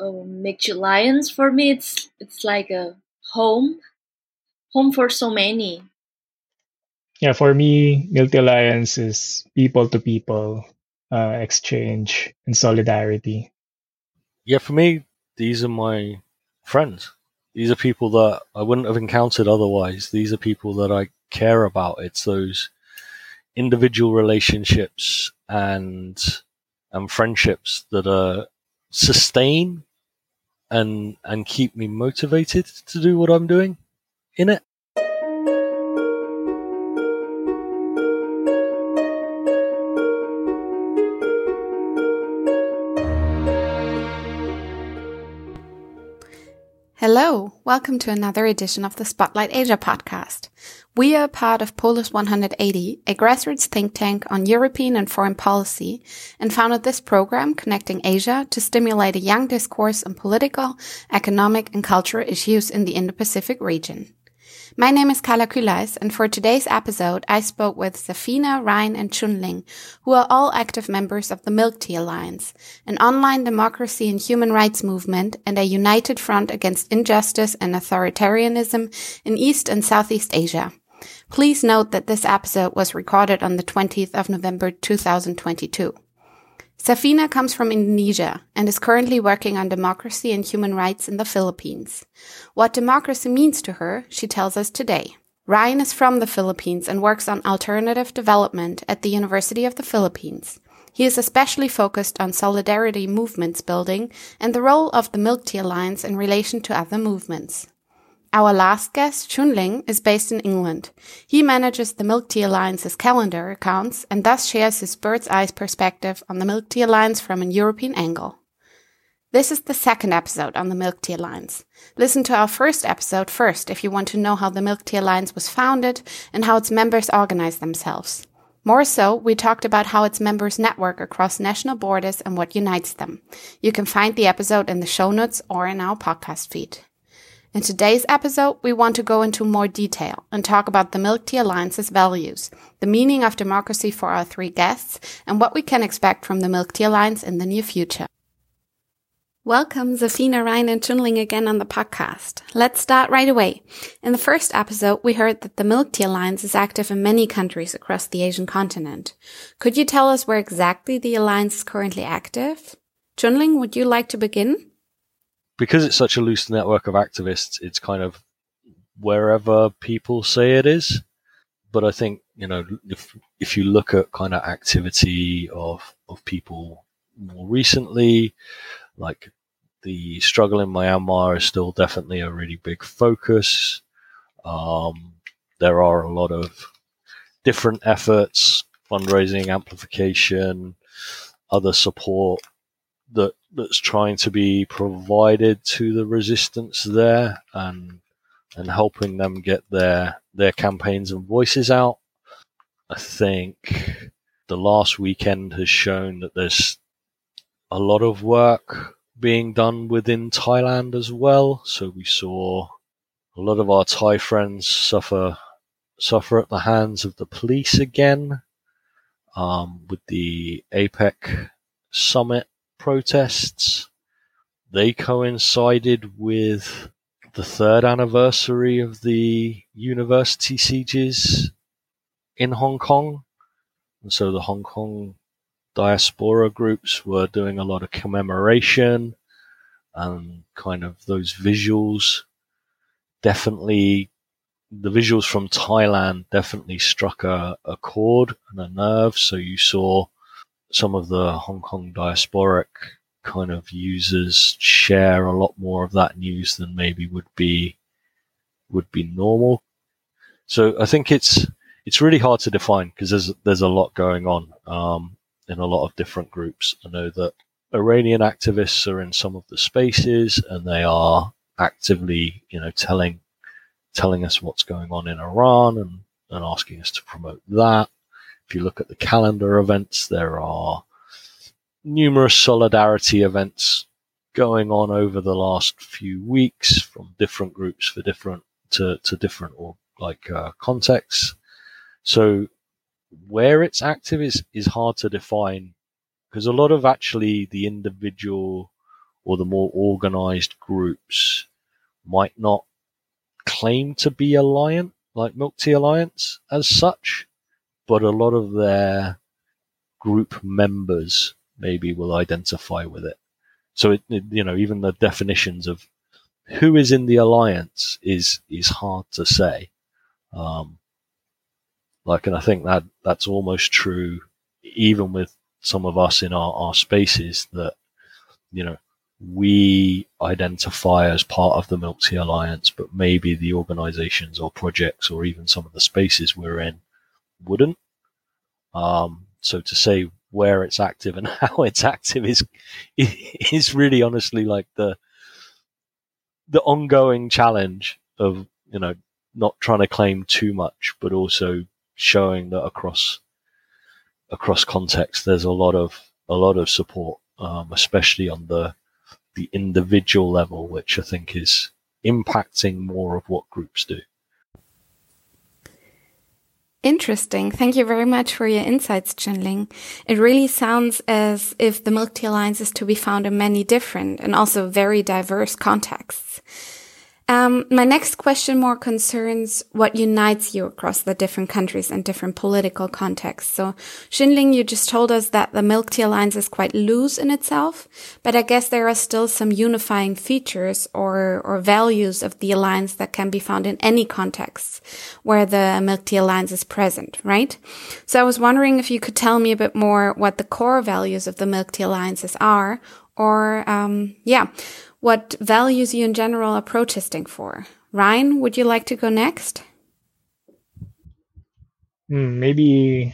uh, Milk Alliance for me, it's it's like a home, home for so many. Yeah, for me, Milk Alliance is people to people uh, exchange and solidarity. Yeah, for me, these are my friends. These are people that I wouldn't have encountered otherwise. These are people that I care about. It's those individual relationships and and friendships that are sustain and and keep me motivated to do what I'm doing in it. Hello, welcome to another edition of the Spotlight Asia podcast. We are part of Polis 180, a grassroots think tank on European and foreign policy, and founded this program connecting Asia to stimulate a young discourse on political, economic, and cultural issues in the Indo-Pacific region. My name is Carla Kulais, and for today's episode, I spoke with Safina, Ryan, and Chunling, who are all active members of the Milk Tea Alliance, an online democracy and human rights movement and a united front against injustice and authoritarianism in East and Southeast Asia. Please note that this episode was recorded on the 20th of November 2022. Safina comes from Indonesia and is currently working on democracy and human rights in the Philippines. What democracy means to her, she tells us today. Ryan is from the Philippines and works on alternative development at the University of the Philippines. He is especially focused on solidarity movements building and the role of the Milk Tea Alliance in relation to other movements. Our last guest, Chunling, is based in England. He manages the Milk Tea Alliance's calendar accounts and thus shares his bird's eye perspective on the Milk Tea Alliance from an European angle. This is the second episode on the Milk Tea Alliance. Listen to our first episode first if you want to know how the Milk Tea Alliance was founded and how its members organize themselves. More so, we talked about how its members network across national borders and what unites them. You can find the episode in the show notes or in our podcast feed. In today's episode, we want to go into more detail and talk about the Milk Tea Alliance's values, the meaning of democracy for our three guests, and what we can expect from the Milk Tea Alliance in the near future. Welcome, Safina Ryan, and Chunling again on the podcast. Let's start right away. In the first episode, we heard that the Milk Tea Alliance is active in many countries across the Asian continent. Could you tell us where exactly the alliance is currently active? Chunling, would you like to begin? Because it's such a loose network of activists, it's kind of wherever people say it is. But I think you know if if you look at kind of activity of of people more recently, like the struggle in Myanmar is still definitely a really big focus. Um, there are a lot of different efforts, fundraising, amplification, other support that that's trying to be provided to the resistance there and and helping them get their their campaigns and voices out. I think the last weekend has shown that there's a lot of work being done within Thailand as well. So we saw a lot of our Thai friends suffer suffer at the hands of the police again um, with the APEC summit protests. They coincided with the third anniversary of the university sieges in Hong Kong. And so the Hong Kong diaspora groups were doing a lot of commemoration and kind of those visuals definitely the visuals from Thailand definitely struck a, a chord and a nerve. So you saw some of the Hong Kong diasporic kind of users share a lot more of that news than maybe would be would be normal. So I think it's it's really hard to define because there's there's a lot going on um, in a lot of different groups. I know that Iranian activists are in some of the spaces and they are actively, you know, telling telling us what's going on in Iran and, and asking us to promote that. If you look at the calendar events, there are numerous solidarity events going on over the last few weeks from different groups for different to, to different or like uh, contexts. So where it's active is is hard to define because a lot of actually the individual or the more organized groups might not claim to be alliant, like Milk Tea Alliance as such, but a lot of their group members maybe will identify with it. So it, it, you know, even the definitions of who is in the alliance is is hard to say. Um, like, and I think that that's almost true, even with some of us in our, our spaces that, you know, we identify as part of the Milk Tea Alliance, but maybe the organizations or projects or even some of the spaces we're in wouldn't. Um, so to say where it's active and how it's active is is really honestly like the the ongoing challenge of you know not trying to claim too much, but also showing that across across context, there's a lot of a lot of support, um, especially on the the individual level, which I think is impacting more of what groups do. Interesting. Thank you very much for your insights, Jinling. It really sounds as if the Milk Tea Alliance is to be found in many different and also very diverse contexts. Um, my next question more concerns what unites you across the different countries and different political contexts. So, Jinling, you just told us that the Milk Tea Alliance is quite loose in itself, but I guess there are still some unifying features or, or values of the alliance that can be found in any context where the Milk Tea Alliance is present, right? So I was wondering if you could tell me a bit more what the core values of the Milk Tea Alliances are, or, um, yeah, what values you in general are protesting for. Ryan, would you like to go next? Hmm, maybe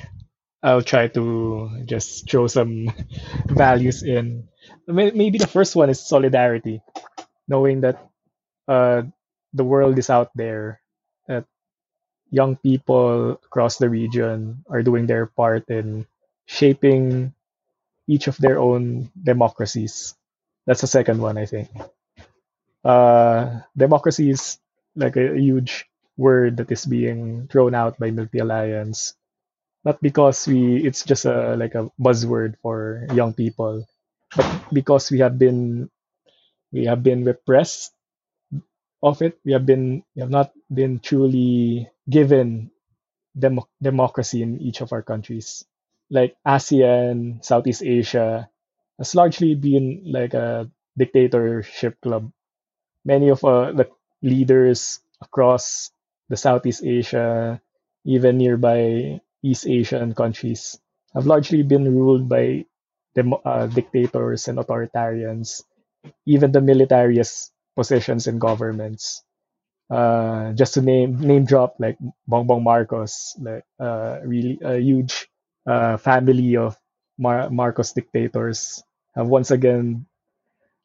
I'll try to just show some values in. Maybe the first one is solidarity, knowing that uh, the world is out there, that young people across the region are doing their part in shaping each of their own democracies that's the second one, I think. Uh, democracy is like a huge word that is being thrown out by Tea Alliance, not because we it's just a like a buzzword for young people, but because we have been we have been repressed of it. We have been we have not been truly given dem- democracy in each of our countries. Like ASEAN, Southeast Asia, has largely been like a dictatorship club. Many of uh, the leaders across the Southeast Asia, even nearby East Asian countries, have largely been ruled by dem- uh, dictators and authoritarians. Even the militariest positions in governments. Uh, just to name name drop like Bongbong Marcos, like uh, really a huge uh, family of Mar- Marcos dictators have once again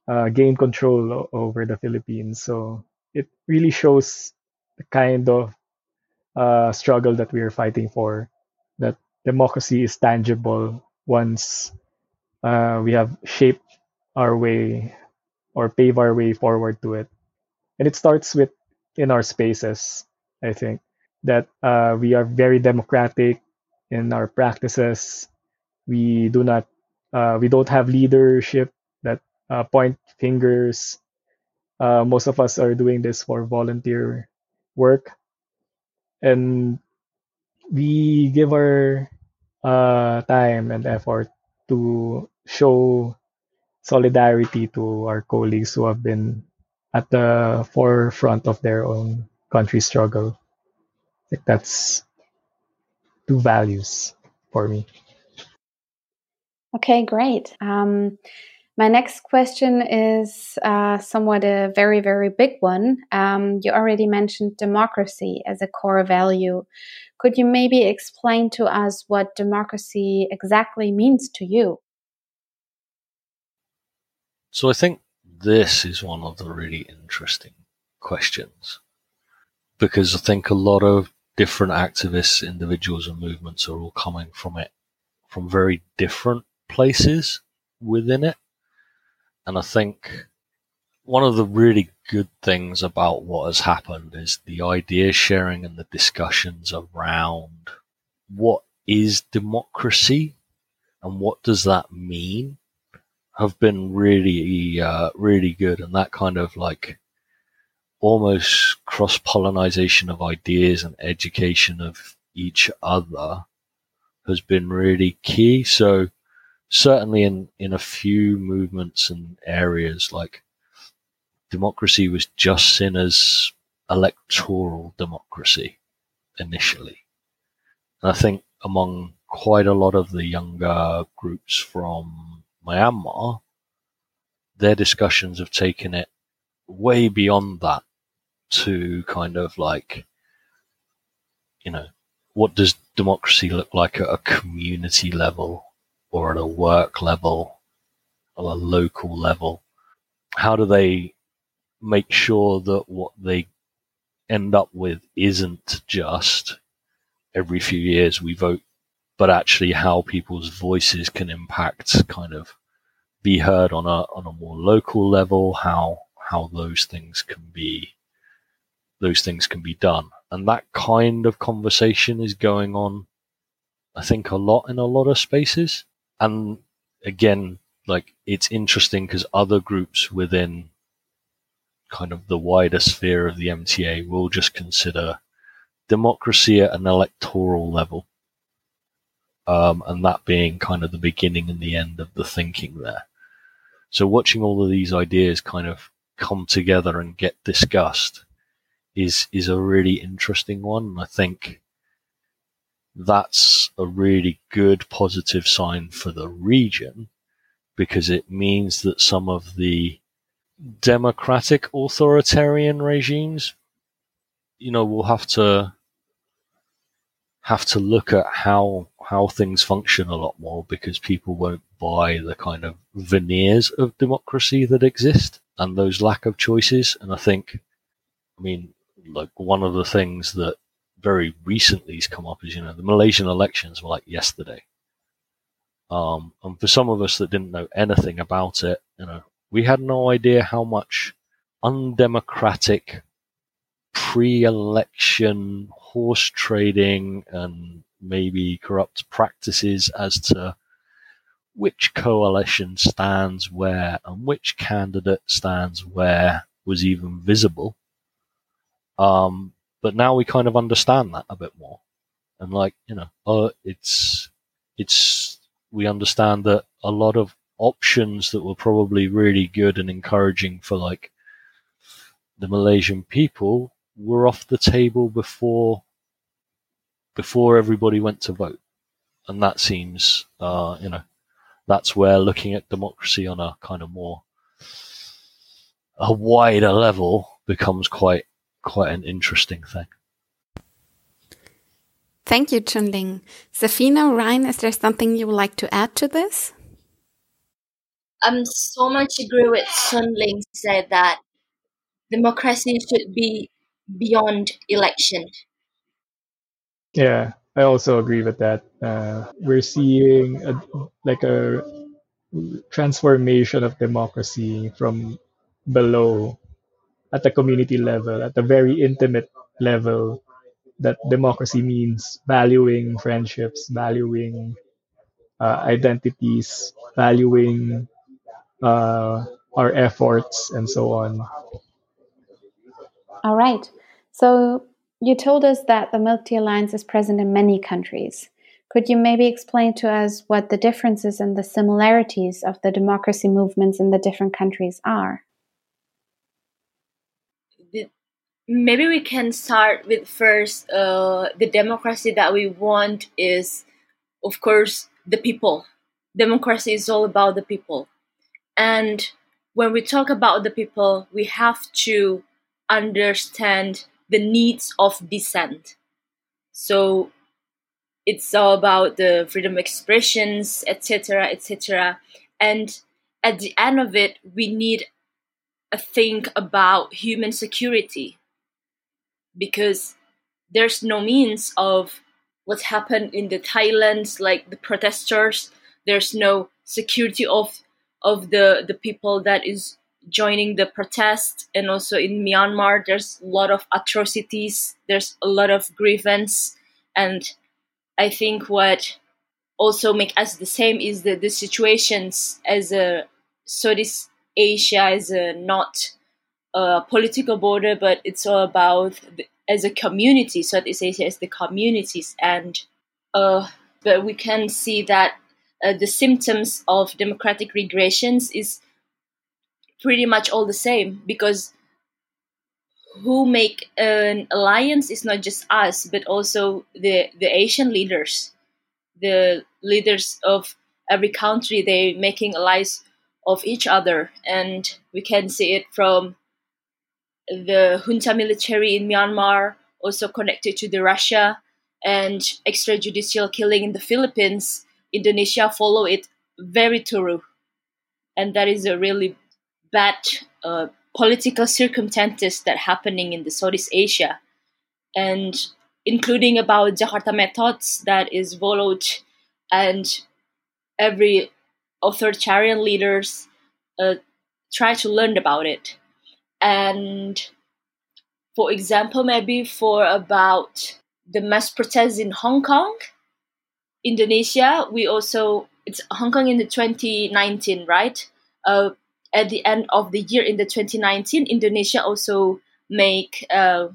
uh, gained control over the Philippines. So it really shows the kind of uh, struggle that we are fighting for. That democracy is tangible once uh, we have shaped our way or pave our way forward to it. And it starts with in our spaces, I think, that uh, we are very democratic in our practices. We do not uh, we don't have leadership that uh, point fingers. Uh, most of us are doing this for volunteer work, and we give our uh, time and effort to show solidarity to our colleagues who have been at the forefront of their own country struggle. Think that's two values for me. Okay, great. Um, my next question is uh, somewhat a very, very big one. Um, you already mentioned democracy as a core value. Could you maybe explain to us what democracy exactly means to you? So I think this is one of the really interesting questions because I think a lot of different activists, individuals, and movements are all coming from it from very different places within it. And I think one of the really good things about what has happened is the idea sharing and the discussions around what is democracy and what does that mean have been really, uh, really good, and that kind of like almost cross pollination of ideas and education of each other has been really key. So certainly in, in a few movements and areas like democracy was just seen as electoral democracy initially. And I think among quite a lot of the younger groups from Myanmar, their discussions have taken it way beyond that to kind of like, you know, what does democracy look like at a community level or at a work level or a local level? How do they make sure that what they end up with isn't just every few years we vote, but actually how people's voices can impact kind of be heard on a on a more local level, how how those things can be those things can be done. And that kind of conversation is going on, I think, a lot in a lot of spaces. And again, like it's interesting because other groups within kind of the wider sphere of the MTA will just consider democracy at an electoral level. Um, and that being kind of the beginning and the end of the thinking there. So watching all of these ideas kind of come together and get discussed is is a really interesting one. I think that's a really good positive sign for the region because it means that some of the democratic authoritarian regimes, you know, will have to have to look at how how things function a lot more because people won't buy the kind of veneers of democracy that exist and those lack of choices. And I think, I mean, like one of the things that very recently has come up is, you know, the Malaysian elections were like yesterday. Um, and for some of us that didn't know anything about it, you know, we had no idea how much undemocratic pre-election horse trading and maybe corrupt practices as to which coalition stands where and which candidate stands where was even visible. Um, but now we kind of understand that a bit more. And like, you know, uh, it's, it's, we understand that a lot of options that were probably really good and encouraging for like the Malaysian people were off the table before, before everybody went to vote. And that seems, uh, you know, that's where looking at democracy on a kind of more, a wider level becomes quite quite an interesting thing. Thank you, Chunling. Safina, Ryan, is there something you would like to add to this? I'm so much agree with Chunling said that democracy should be beyond election. Yeah, I also agree with that. Uh, we're seeing a, like a transformation of democracy from below at the community level, at the very intimate level, that democracy means valuing friendships, valuing uh, identities, valuing uh, our efforts, and so on. All right. So you told us that the Milk Tea Alliance is present in many countries. Could you maybe explain to us what the differences and the similarities of the democracy movements in the different countries are? Maybe we can start with first uh, the democracy that we want is of course the people. Democracy is all about the people. And when we talk about the people we have to understand the needs of dissent. So it's all about the freedom of expressions etc etc and at the end of it we need a think about human security because there's no means of what's happened in the Thailand, like the protesters. There's no security of of the the people that is joining the protest, and also in Myanmar, there's a lot of atrocities. There's a lot of grievance, and I think what also make us the same is the the situations as a Southeast Asia is a, not a political border, but it's all about the, as a community. Southeast Asia as the communities, and uh, but we can see that uh, the symptoms of democratic regressions is pretty much all the same because who make an alliance is not just us but also the the asian leaders the leaders of every country they making allies of each other and we can see it from the junta military in myanmar also connected to the russia and extrajudicial killing in the philippines indonesia follow it very thorough. And that is a really bad uh, political circumstances that happening in the Southeast Asia, and including about Jakarta methods that is followed, and every authoritarian leaders uh, try to learn about it, and for example, maybe for about the mass protests in Hong Kong, Indonesia, we also it's Hong Kong in the 2019, right? Uh, at the end of the year in the 2019, Indonesia also make uh,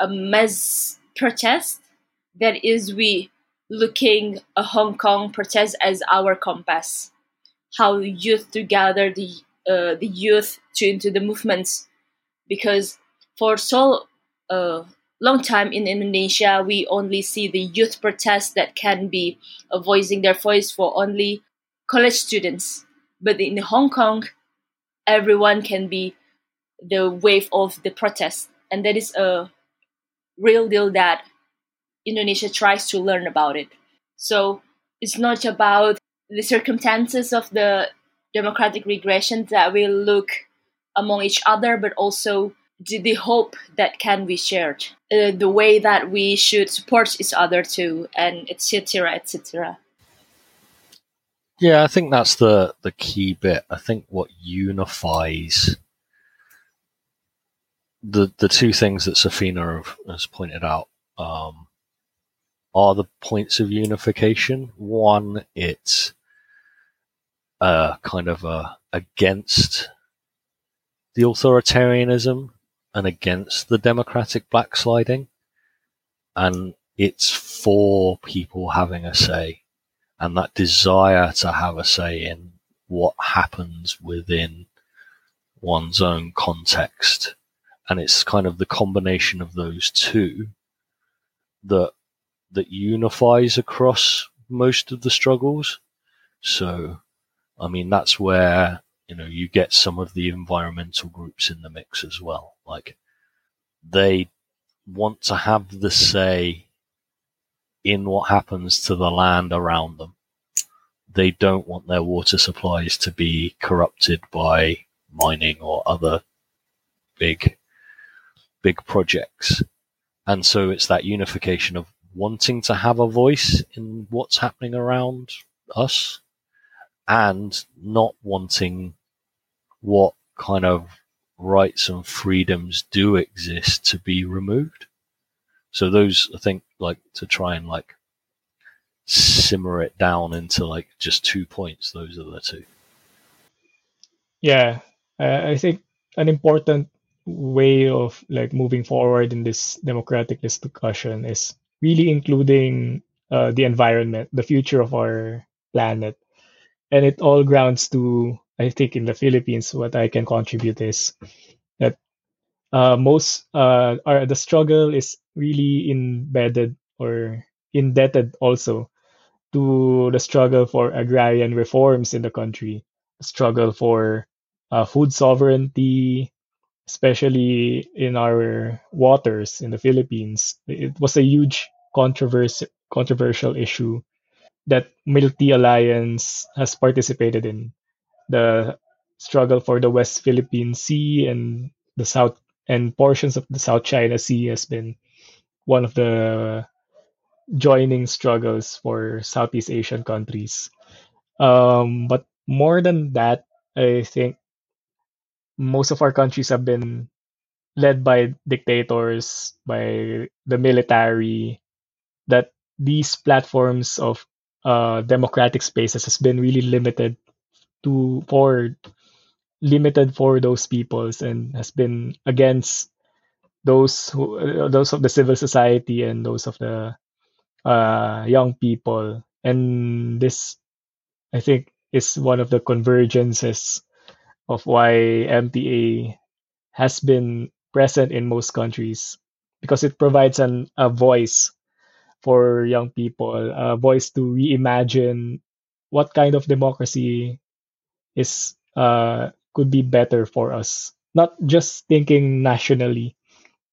a mass protest. That is, we looking a Hong Kong protest as our compass. How youth to gather the uh, the youth to into the movements, because for so uh, long time in Indonesia, we only see the youth protests that can be uh, voicing their voice for only college students. But in Hong Kong, everyone can be the wave of the protest, and that is a real deal that Indonesia tries to learn about it. So it's not about the circumstances of the democratic regression that we look among each other, but also the, the hope that can be shared, uh, the way that we should support each other too, and etc. etc. Yeah, I think that's the the key bit. I think what unifies the the two things that Safina has pointed out um, are the points of unification. One, it's uh, kind of a against the authoritarianism and against the democratic backsliding, and it's for people having a say and that desire to have a say in what happens within one's own context. And it's kind of the combination of those two that that unifies across most of the struggles. So, I mean, that's where you know you get some of the environmental groups in the mix as well. Like they want to have the say in what happens to the land around them. They don't want their water supplies to be corrupted by mining or other big, big projects. And so it's that unification of wanting to have a voice in what's happening around us and not wanting what kind of rights and freedoms do exist to be removed. So those, I think, like to try and like simmer it down into like just two points. Those are the two. Yeah, uh, I think an important way of like moving forward in this democratic discussion is really including uh, the environment, the future of our planet, and it all grounds to I think in the Philippines what I can contribute is that uh, most uh, are the struggle is really embedded or indebted also to the struggle for agrarian reforms in the country, struggle for uh, food sovereignty, especially in our waters in the Philippines. It was a huge controversy, controversial issue that Milk Tea Alliance has participated in. The struggle for the West Philippine Sea and the South and portions of the South China Sea has been one of the joining struggles for Southeast Asian countries. Um, but more than that, I think most of our countries have been led by dictators, by the military, that these platforms of uh, democratic spaces has been really limited to for limited for those peoples and has been against those who uh, those of the civil society and those of the uh, young people. And this i think is one of the convergences of why mta has been present in most countries because it provides an, a voice for young people a voice to reimagine what kind of democracy is uh, could be better for us. Not just thinking nationally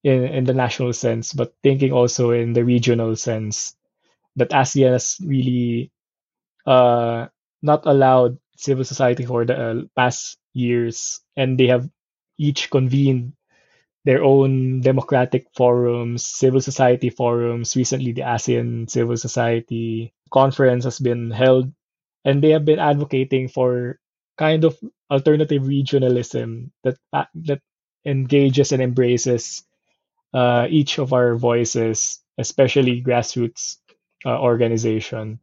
in, in the national sense, but thinking also in the regional sense that ASEAN has really uh, not allowed civil society for the uh, past years, and they have each convened their own democratic forums, civil society forums. Recently, the ASEAN Civil Society Conference has been held, and they have been advocating for kind of alternative regionalism that uh, that engages and embraces uh, each of our voices, especially grassroots uh, organization.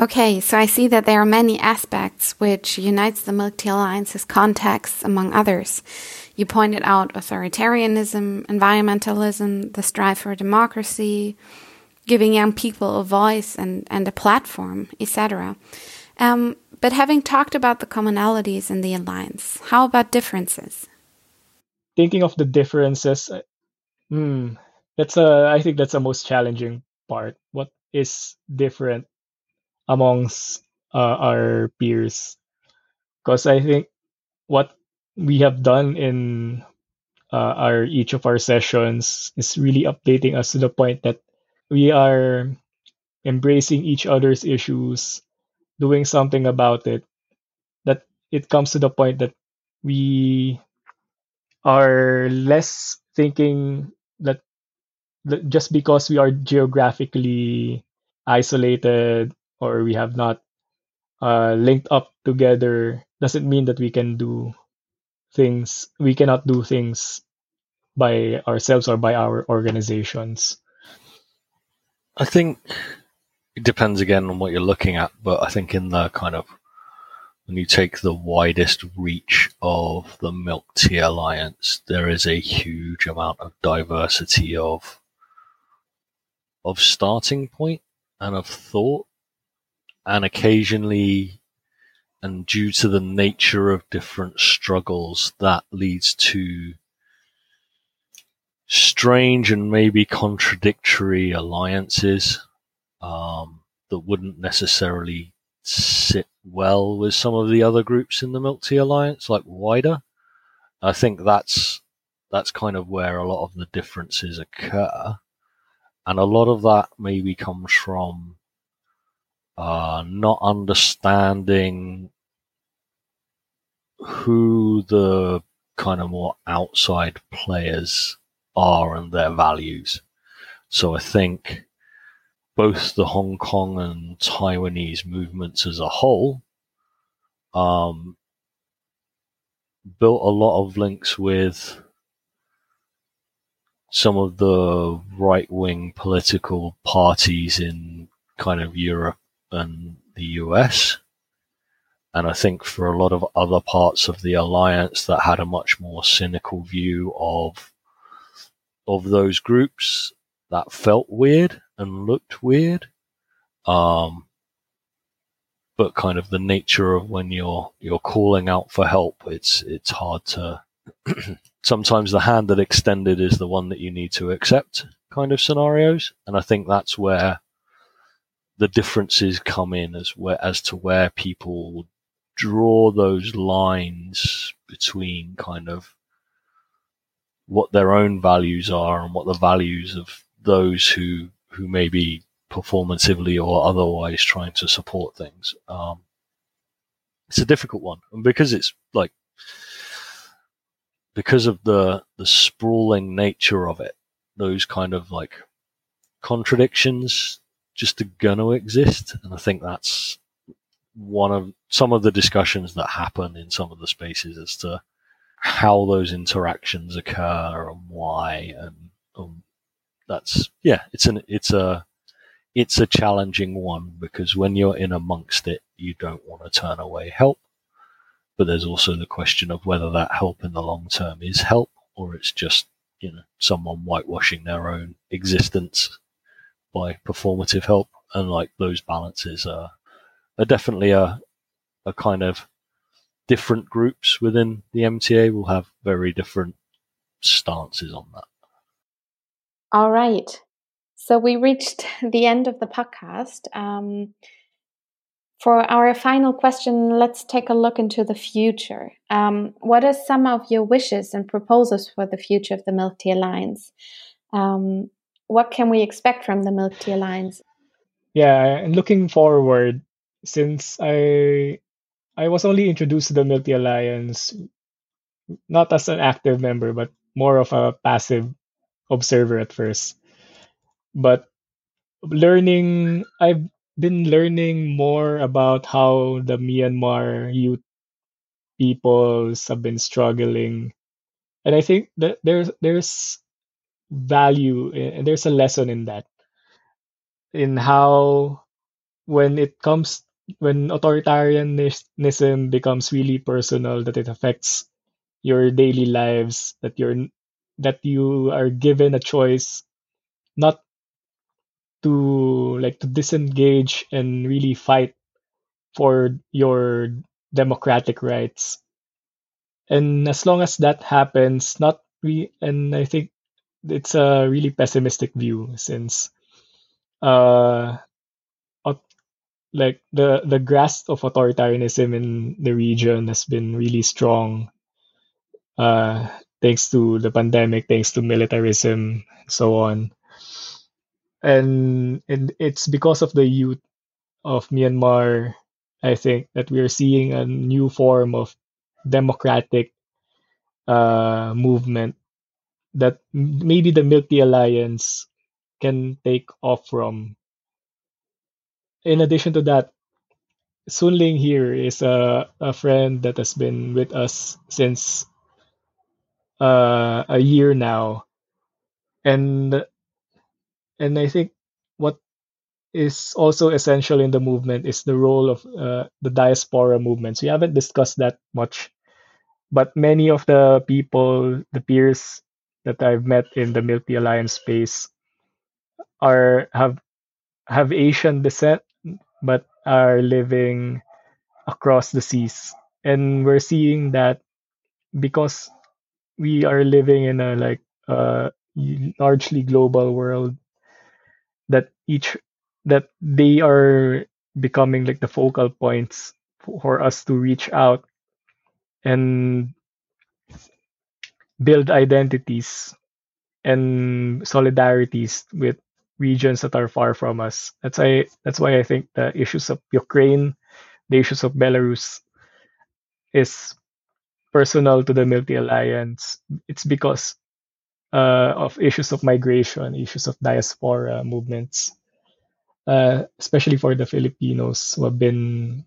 Okay, so I see that there are many aspects which unites the Milk Tea Alliance's contexts, among others. You pointed out authoritarianism, environmentalism, the strive for democracy, giving young people a voice and, and a platform, etc. Um, but having talked about the commonalities in the alliance, how about differences? Thinking of the differences, Hmm. That's a I think that's the most challenging part. What is different amongst uh, our peers? Because I think what we have done in uh, our each of our sessions is really updating us to the point that we are embracing each other's issues, doing something about it. That it comes to the point that we are less thinking that, that just because we are geographically isolated or we have not uh, linked up together doesn't mean that we can do things we cannot do things by ourselves or by our organizations. I think it depends again on what you're looking at but i think in the kind of when you take the widest reach of the Milk Tea Alliance, there is a huge amount of diversity of of starting point and of thought, and occasionally, and due to the nature of different struggles, that leads to strange and maybe contradictory alliances um, that wouldn't necessarily sit well with some of the other groups in the Tea Alliance, like wider. I think that's that's kind of where a lot of the differences occur, and a lot of that maybe comes from uh, not understanding who the kind of more outside players are and their values. So I think both the Hong Kong and Taiwanese movements as a whole um, built a lot of links with some of the right wing political parties in kind of Europe and the US. And I think for a lot of other parts of the alliance that had a much more cynical view of of those groups, that felt weird and looked weird. Um, but kind of the nature of when you're you're calling out for help, it's it's hard to. sometimes the hand that extended is the one that you need to accept, kind of scenarios, and I think that's where the differences come in as where as to where people draw those lines between kind of what their own values are and what the values of those who who may be performatively or otherwise trying to support things. Um, it's a difficult one, and because it's like because of the the sprawling nature of it, those kind of like contradictions just are gonna exist, and I think that's one of some of the discussions that happen in some of the spaces as to how those interactions occur and why. And um, that's yeah, it's an it's a it's a challenging one because when you're in amongst it, you don't want to turn away help. but there's also the question of whether that help in the long term is help or it's just you know someone whitewashing their own existence by performative help, and like those balances are are definitely a a kind of different groups within the MTA will have very different stances on that. All right. So we reached the end of the podcast. Um, for our final question, let's take a look into the future. Um, what are some of your wishes and proposals for the future of the Tea Alliance? Um, what can we expect from the Milk Tea Alliance? Yeah, and looking forward, since I I was only introduced to the Milk Tea Alliance not as an active member, but more of a passive observer at first. But learning, I've been learning more about how the Myanmar youth peoples have been struggling, and I think that there's there's value and there's a lesson in that, in how when it comes when authoritarianism becomes really personal, that it affects your daily lives, that you're that you are given a choice not to like to disengage and really fight for your democratic rights. And as long as that happens, not we and I think it's a really pessimistic view since uh like the the grasp of authoritarianism in the region has been really strong uh thanks to the pandemic thanks to militarism and so on. And and it's because of the youth of Myanmar I think that we are seeing a new form of democratic uh movement that maybe the Milk Tea Alliance can take off from in addition to that, Sun Ling here is a, a friend that has been with us since uh, a year now, and and I think what is also essential in the movement is the role of uh, the diaspora movements. We haven't discussed that much, but many of the people, the peers that I've met in the Milk Tea Alliance space, are have have Asian descent but are living across the seas. And we're seeing that because we are living in a like uh, largely global world that each that they are becoming like the focal points for us to reach out and build identities and solidarities with regions that are far from us. That's why that's why I think the issues of Ukraine, the issues of Belarus is personal to the Tea Alliance. It's because uh, of issues of migration, issues of diaspora movements, uh, especially for the Filipinos who have been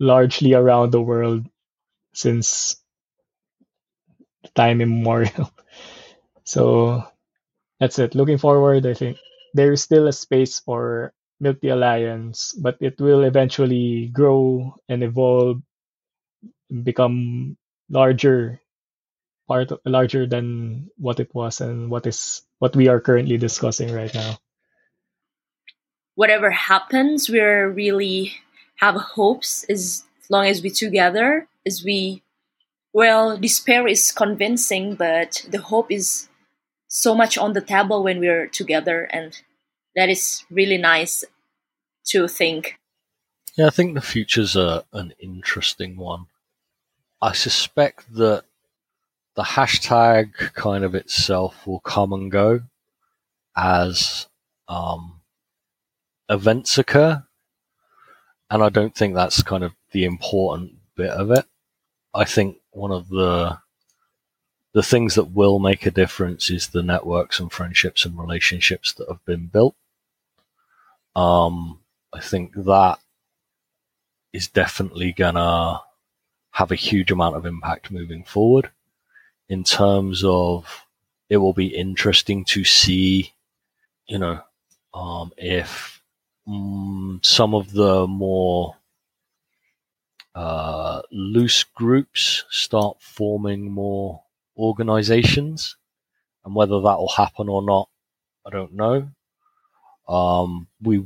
largely around the world since time immemorial. so that's it. Looking forward, I think there is still a space for Milk Tea Alliance, but it will eventually grow and evolve, become larger, part of, larger than what it was and what is what we are currently discussing right now. Whatever happens, we're really have hopes as long as we together, as we well, despair is convincing, but the hope is so much on the table when we're together and that is really nice to think. Yeah i think the future's a, an interesting one. I suspect that the hashtag kind of itself will come and go as um, events occur and i don't think that's kind of the important bit of it. I think one of the the things that will make a difference is the networks and friendships and relationships that have been built. Um, I think that is definitely gonna have a huge amount of impact moving forward. In terms of, it will be interesting to see, you know, um, if um, some of the more uh, loose groups start forming more organizations. And whether that will happen or not, I don't know. Um, we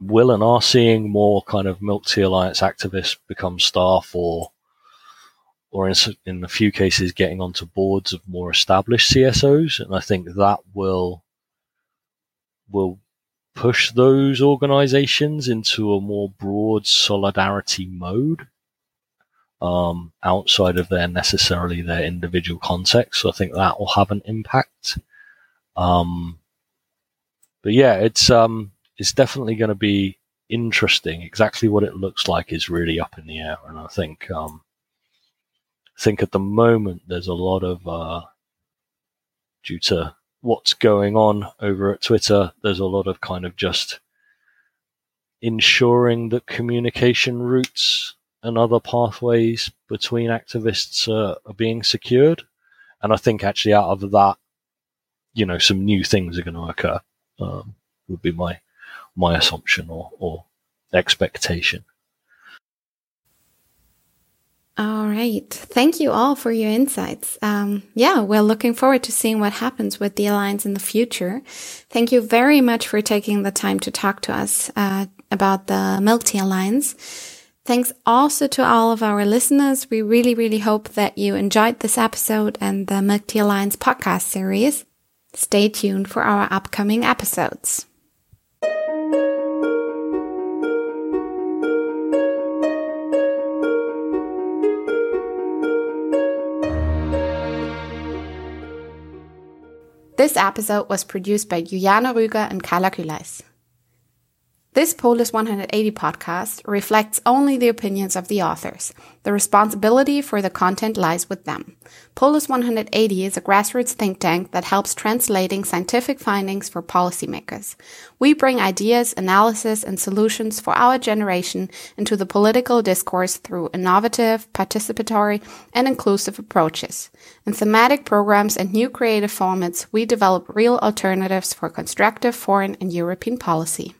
will and are seeing more kind of Milk Tea Alliance activists become staff or or in, in a few cases getting onto boards of more established CSOs. And I think that will will push those organizations into a more broad solidarity mode um, outside of their necessarily their individual context. So I think that will have an impact. Um, but yeah, it's um, it's definitely going to be interesting. Exactly what it looks like is really up in the air, and I think um, I think at the moment there's a lot of uh, due to what's going on over at Twitter. There's a lot of kind of just ensuring that communication routes and other pathways between activists uh, are being secured. And I think actually out of that, you know, some new things are going to occur. Um, would be my my assumption or, or expectation. All right. Thank you all for your insights. Um, yeah, we're looking forward to seeing what happens with the Alliance in the future. Thank you very much for taking the time to talk to us uh, about the Milk Tea Alliance. Thanks also to all of our listeners. We really, really hope that you enjoyed this episode and the Milk Tea Alliance podcast series. Stay tuned for our upcoming episodes. This episode was produced by Juliana Rüger and Carla Küleis. This Polis 180 podcast reflects only the opinions of the authors. The responsibility for the content lies with them. Polis 180 is a grassroots think tank that helps translating scientific findings for policymakers. We bring ideas, analysis, and solutions for our generation into the political discourse through innovative, participatory, and inclusive approaches. In thematic programs and new creative formats, we develop real alternatives for constructive foreign and European policy.